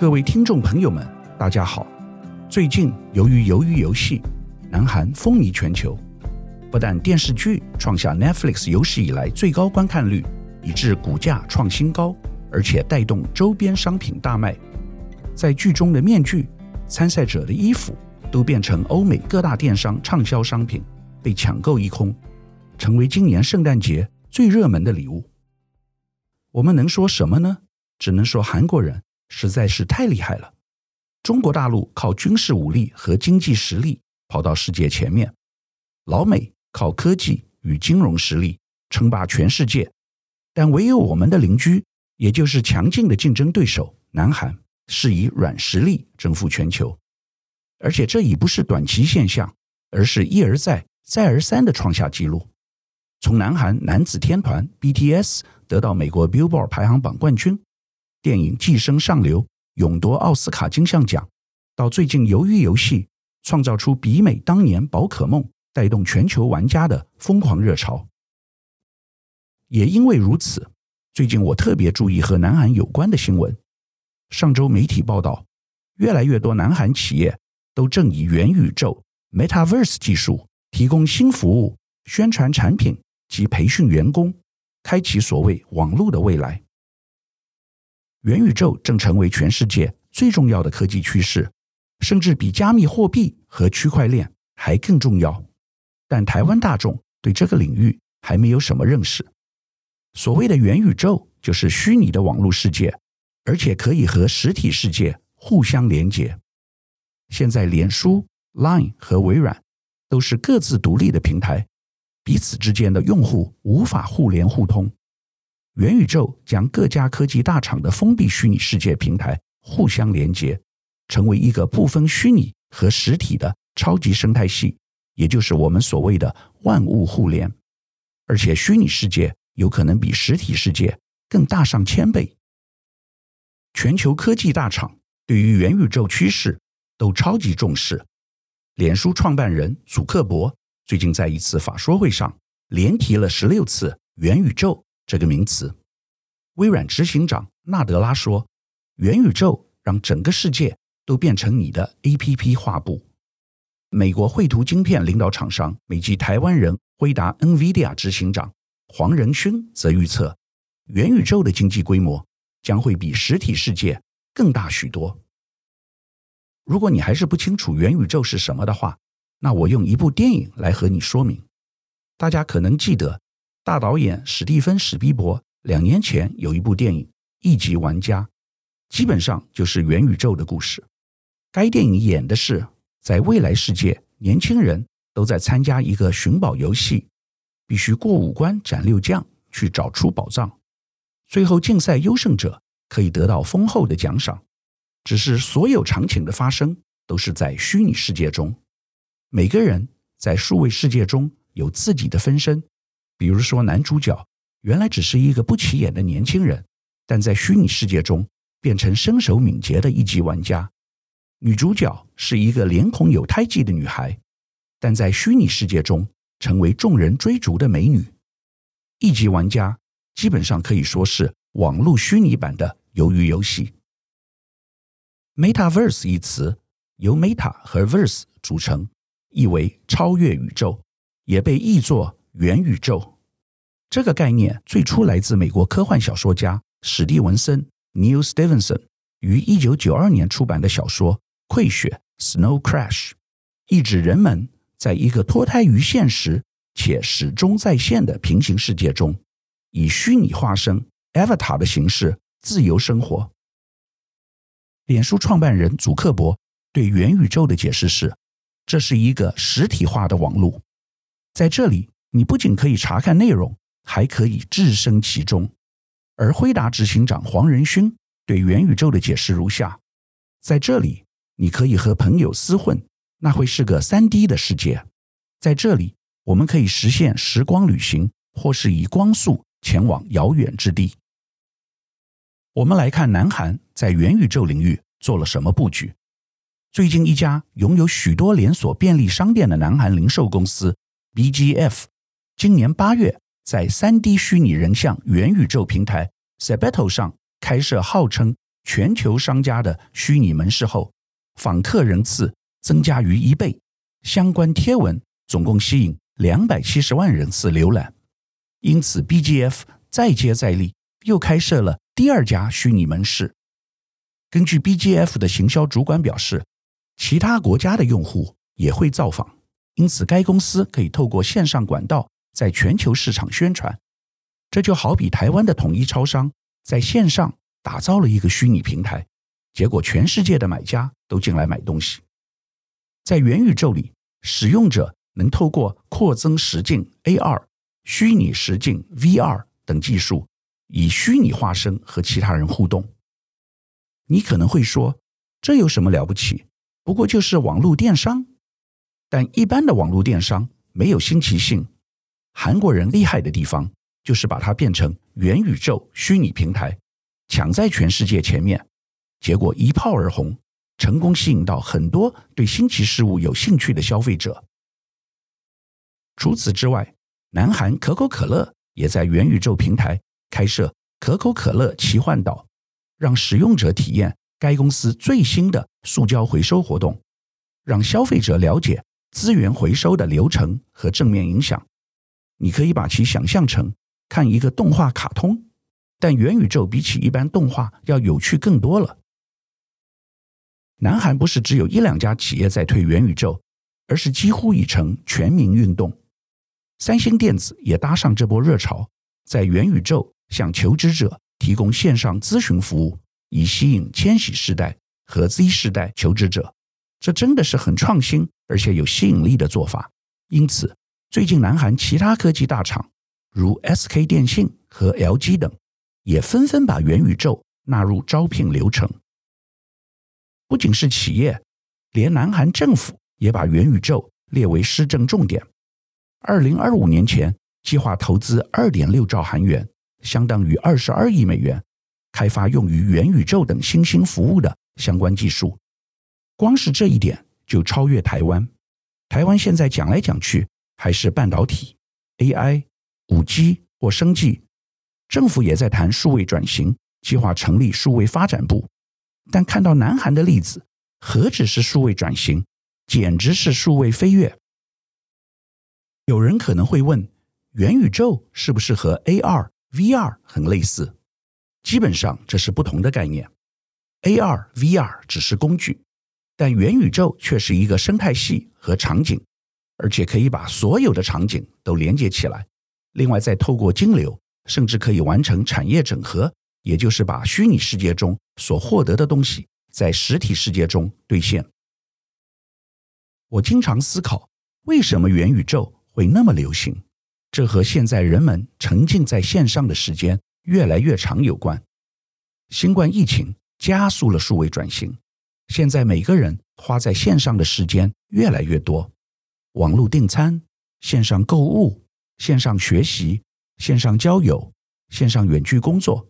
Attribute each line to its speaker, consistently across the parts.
Speaker 1: 各位听众朋友们，大家好。最近由于鱿鱼游戏，南韩风靡全球，不但电视剧创下 Netflix 有史以来最高观看率，以致股价创新高，而且带动周边商品大卖。在剧中的面具、参赛者的衣服都变成欧美各大电商畅销商品，被抢购一空，成为今年圣诞节最热门的礼物。我们能说什么呢？只能说韩国人实在是太厉害了。中国大陆靠军事武力和经济实力跑到世界前面，老美靠科技与金融实力称霸全世界，但唯有我们的邻居，也就是强劲的竞争对手南韩，是以软实力征服全球。而且这已不是短期现象，而是一而再、再而三的创下纪录。从南韩男子天团 BTS 得到美国 Billboard 排行榜冠军，电影《寄生上流》。勇夺奥斯卡金像奖，到最近鱿鱼游戏创造出比美当年宝可梦，带动全球玩家的疯狂热潮。也因为如此，最近我特别注意和南韩有关的新闻。上周媒体报道，越来越多南韩企业都正以元宇宙 （Metaverse） 技术提供新服务、宣传产品及培训员工，开启所谓网络的未来。元宇宙正成为全世界最重要的科技趋势，甚至比加密货币和区块链还更重要。但台湾大众对这个领域还没有什么认识。所谓的元宇宙就是虚拟的网络世界，而且可以和实体世界互相连接。现在，脸书、Line 和微软都是各自独立的平台，彼此之间的用户无法互联互通。元宇宙将各家科技大厂的封闭虚拟世界平台互相连接，成为一个不分虚拟和实体的超级生态系，也就是我们所谓的万物互联。而且，虚拟世界有可能比实体世界更大上千倍。全球科技大厂对于元宇宙趋势都超级重视。脸书创办人祖克伯最近在一次法说会上连提了十六次元宇宙。这个名词，微软执行长纳德拉说：“元宇宙让整个世界都变成你的 APP 画布。”美国绘图晶片领导厂商美籍台湾人辉达 NVIDIA 执行长黄仁勋则预测，元宇宙的经济规模将会比实体世界更大许多。如果你还是不清楚元宇宙是什么的话，那我用一部电影来和你说明。大家可能记得。大导演史蒂芬·史匹柏两年前有一部电影《一级玩家》，基本上就是元宇宙的故事。该电影演的是在未来世界，年轻人都在参加一个寻宝游戏，必须过五关斩六将去找出宝藏，最后竞赛优胜者可以得到丰厚的奖赏。只是所有场景的发生都是在虚拟世界中，每个人在数位世界中有自己的分身。比如说，男主角原来只是一个不起眼的年轻人，但在虚拟世界中变成身手敏捷的一级玩家；女主角是一个脸孔有胎记的女孩，但在虚拟世界中成为众人追逐的美女。一级玩家基本上可以说是网络虚拟版的鱿鱼游戏。Metaverse 一词由 Meta 和 Verse 组成，意为超越宇宙，也被译作。元宇宙这个概念最初来自美国科幻小说家史蒂文森 （Neal Stevenson） 于一九九二年出版的小说《溃雪》（Snow Crash），意指人们在一个脱胎于现实且始终在线的平行世界中，以虚拟化身 （Avatar） 的形式自由生活。脸书创办人祖克伯对元宇宙的解释是：这是一个实体化的网络，在这里。你不仅可以查看内容，还可以置身其中。而辉达执行长黄仁勋对元宇宙的解释如下：在这里，你可以和朋友厮混，那会是个三 D 的世界。在这里，我们可以实现时光旅行，或是以光速前往遥远之地。我们来看南韩在元宇宙领域做了什么布局。最近，一家拥有许多连锁便利商店的南韩零售公司 BGF。今年八月，在三 D 虚拟人像元宇宙平台 Sebeto 上开设号称全球商家的虚拟门市后，访客人次增加逾一倍，相关贴文总共吸引两百七十万人次浏览。因此，BGF 再接再厉，又开设了第二家虚拟门市。根据 BGF 的行销主管表示，其他国家的用户也会造访，因此该公司可以透过线上管道在全球市场宣传。这就好比台湾的统一超商在线上打造了一个虚拟平台，结果全世界的买家都进来买东西。在元宇宙里，使用者能透过扩增实境 AR。虚拟实境 VR 等技术，以虚拟化身和其他人互动。你可能会说，这有什么了不起？不过就是网络电商。但一般的网络电商没有新奇性。韩国人厉害的地方，就是把它变成元宇宙虚拟平台，抢在全世界前面，结果一炮而红，成功吸引到很多对新奇事物有兴趣的消费者。除此之外，南韩可口可乐也在元宇宙平台开设可口可乐奇幻岛，让使用者体验该公司最新的塑胶回收活动，让消费者了解资源回收的流程和正面影响。你可以把其想象成看一个动画卡通，但元宇宙比起一般动画要有趣更多了。南韩不是只有一两家企业在推元宇宙，而是几乎已成全民运动。三星电子也搭上这波热潮，在元宇宙向求职者提供线上咨询服务，以吸引千禧世代和 Z 世代求职者。这真的是很创新而且有吸引力的做法。因此，最近南韩其他科技大厂，如 SK 电信和 LG 等，也纷纷把元宇宙纳入招聘流程。不仅是企业，连南韩政府也把元宇宙列为施政重点。二零二五年前，计划投资二点六兆韩元，相当于二十二亿美元，开发用于元宇宙等新兴服务的相关技术。光是这一点就超越台湾。台湾现在讲来讲去还是半导体、AI、五 G 或生技，政府也在谈数位转型，计划成立数位发展部。但看到南韩的例子，何止是数位转型，简直是数位飞跃。有人可能会问，元宇宙是不是和 AR、VR 很类似？基本上这是不同的概念。AR、VR 只是工具，但元宇宙却是一个生态系和场景，而且可以把所有的场景都连接起来。另外，再透过金流，甚至可以完成产业整合，也就是把虚拟世界中所获得的东西在实体世界中兑现。我经常思考，为什么元宇宙会那么流行，这和现在人们沉浸在线上的时间越来越长有关。新冠疫情加速了数位转型，现在每个人花在线上的时间越来越多。网络订餐、线上购物、线上学习、线上交友、线上远距工作。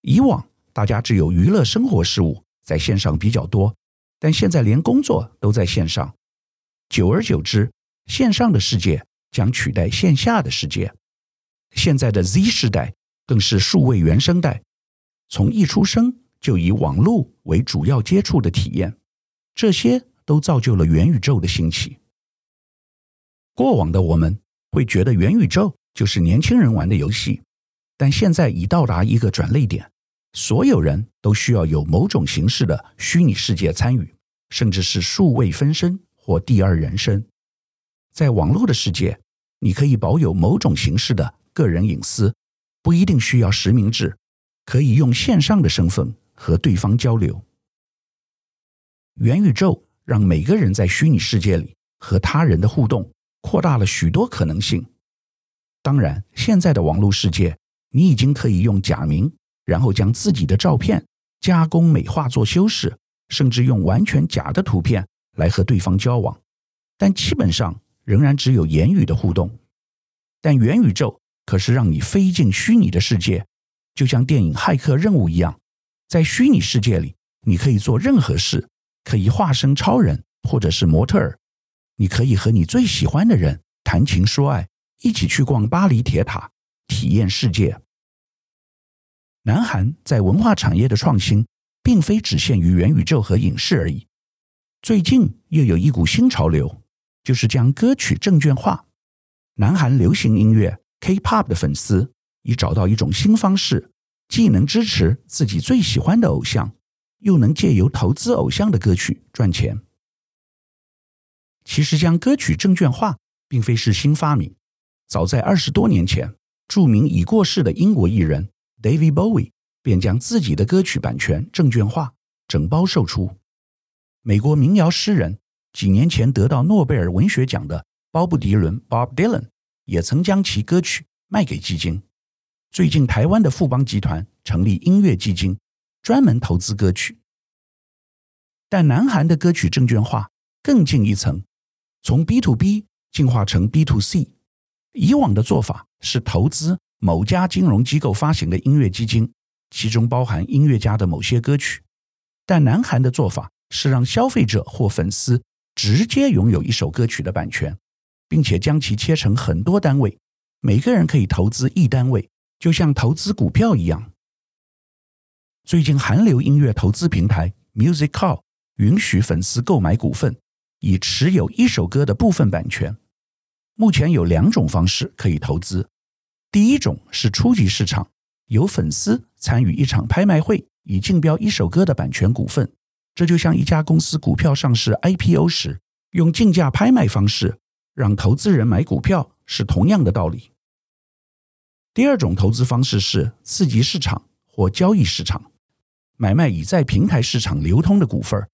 Speaker 1: 以往大家只有娱乐生活事务在线上比较多，但现在连工作都在线上。久而久之，线上的世界将取代线下的世界。现在的 Z 世代更是数位原生代，从一出生就以网络为主要接触的体验，这些都造就了元宇宙的兴起。过往的我们会觉得元宇宙就是年轻人玩的游戏，但现在已到达一个转捩点，所有人都需要有某种形式的虚拟世界参与，甚至是数位分身或第二人生。在网络的世界，你可以保有某种形式的个人隐私，不一定需要实名制，可以用线上的身份和对方交流。元宇宙让每个人在虚拟世界里和他人的互动扩大了许多可能性。当然，现在的网络世界，你已经可以用假名，然后将自己的照片加工美化做修饰，甚至用完全假的图片来和对方交往。但基本上，仍然只有言语的互动，但元宇宙可是让你飞进虚拟的世界，就像电影《骇客任务》一样，在虚拟世界里，你可以做任何事，可以化身超人或者是模特儿，你可以和你最喜欢的人谈情说爱，一起去逛巴黎铁塔，体验世界。南韩在文化产业的创新，并非只限于元宇宙和影视而已。最近又有一股新潮流，就是将歌曲证券化。南韩流行音乐 K-pop 的粉丝已找到一种新方式，既能支持自己最喜欢的偶像，又能借由投资偶像的歌曲赚钱。其实，将歌曲证券化并非是新发明，早在二十多年前，著名已过世的英国艺人 David Bowie 便将自己的歌曲版权证券化，整包售出。美国民谣诗人几年前得到诺贝尔文学奖的鲍布·迪伦 （Bob Dylan） 也曾将其歌曲卖给基金。最近，台湾的富邦集团成立音乐基金，专门投资歌曲。但南韩的歌曲证券化更进一层，从 B to B 进化成 B to C。以往的做法是投资某家金融机构发行的音乐基金，其中包含音乐家的某些歌曲。但南韩的做法是让消费者或粉丝直接拥有一首歌曲的版权，并且将其切成很多单位，每个人可以投资一单位，就像投资股票一样。最近，韩流音乐投资平台 Musical 允许粉丝购买股份，以持有一首歌的部分版权。目前有两种方式可以投资，第一种是初级市场，由粉丝参与一场拍卖会，以竞标一首歌的版权股份。这就像一家公司股票上市 IPO 时，用竞价拍卖方式让投资人买股票是同样的道理。第二种投资方式是次级市场或交易市场，买卖已在平台市场流通的股份。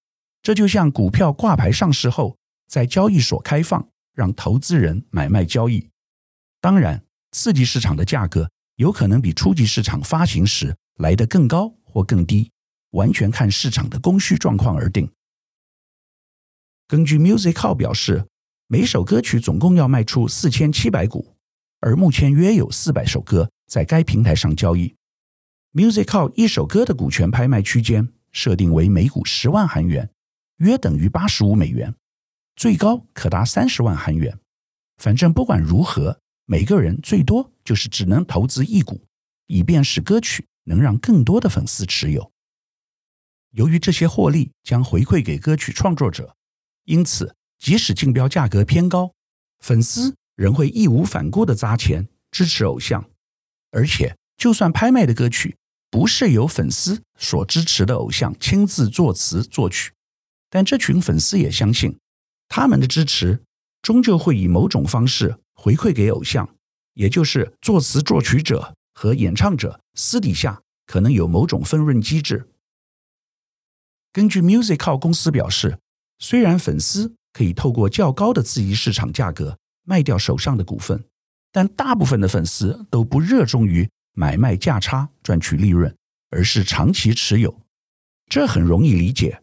Speaker 1: 这就像股票挂牌上市后，在交易所开放，让投资人买卖交易。当然，次级市场的价格有可能比初级市场发行时来得更高或更低。完全看市场的供需状况而定。根据 Music Hall 表示，每首歌曲总共要卖出四千七百股，而目前约有四百首歌在该平台上交易。Musical 一首歌的股权拍卖区间设定为每股十万韩元，约等于八十五美元，最高可达三十万韩元。反正不管如何，每个人最多就是只能投资一股，以便使歌曲能让更多的粉丝持有。由于这些获利将回馈给歌曲创作者，因此即使竞标价格偏高，粉丝仍会义无反顾地砸钱支持偶像。而且，就算拍卖的歌曲不是由粉丝所支持的偶像亲自作词作曲，但这群粉丝也相信，他们的支持终究会以某种方式回馈给偶像，也就是作词作曲者和演唱者私底下可能有某种分润机制。根据 Musical 公司表示，虽然粉丝可以透过较高的次级市场价格卖掉手上的股份，但大部分的粉丝都不热衷于买卖价差赚取利润，而是长期持有。这很容易理解，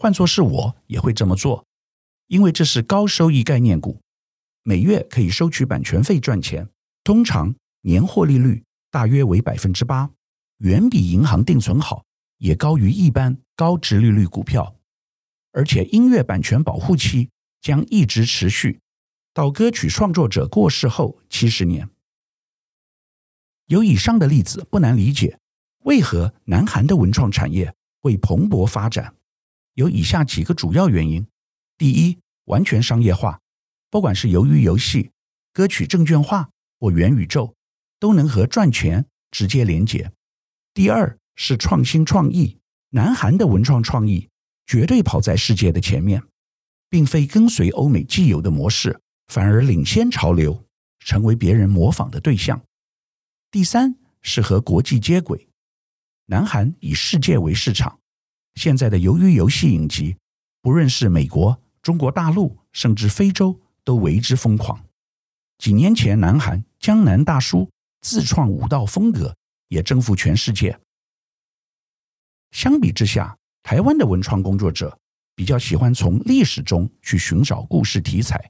Speaker 1: 换作是我也会这么做，因为这是高收益概念股，每月可以收取版权费赚钱，通常年获利率大约为百分之八，远比银行定存好。也高于一般高值利率股票，而且音乐版权保护期将一直持续到歌曲创作者过世后七十年。有以上的例子，不难理解为何南韩的文创产业会蓬勃发展。有以下几个主要原因：第一，完全商业化，不管是鱿鱼游戏、歌曲证券化或元宇宙，都能和赚钱直接连结。第二，是创新创意，南韩的文创创意绝对跑在世界的前面，并非跟随欧美既有的模式，反而领先潮流，成为别人模仿的对象。第三是和国际接轨，南韩以世界为市场，现在的鱿鱼游戏影集，不论是美国、中国大陆，甚至非洲，都为之疯狂。几年前，南韩江南大叔自创舞蹈风格，也征服全世界。相比之下，台湾的文创工作者比较喜欢从历史中去寻找故事题材。《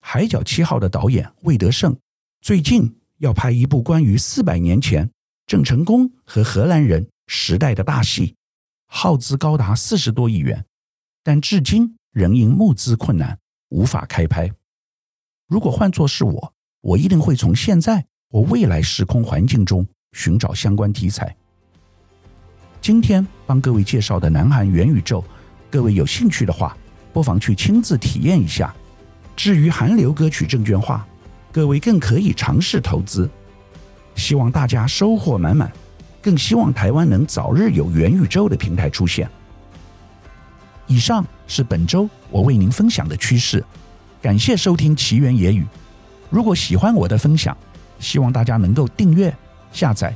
Speaker 1: 海角七号》的导演魏德圣最近要拍一部关于四百年前郑成功和荷兰人时代的大戏，耗资高达四十多亿元，但至今仍因募资困难无法开拍。如果换作是我，我一定会从现在或未来时空环境中寻找相关题材。今天帮各位介绍的南韩元宇宙，各位有兴趣的话，不妨去亲自体验一下。至于韩流歌曲证券化，各位更可以尝试投资。希望大家收获满满，更希望台湾能早日有元宇宙的平台出现。以上是本周我为您分享的趋势，感谢收听奇缘野语。如果喜欢我的分享，希望大家能够订阅、下载，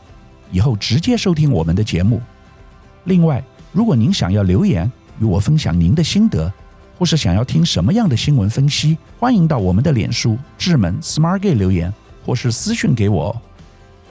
Speaker 1: 以后直接收听我们的节目。另外，如果您想要留言与我分享您的心得，或是想要听什么样的新闻分析，欢迎到我们的脸书智门 Smart Gay 留言，或是私讯给我。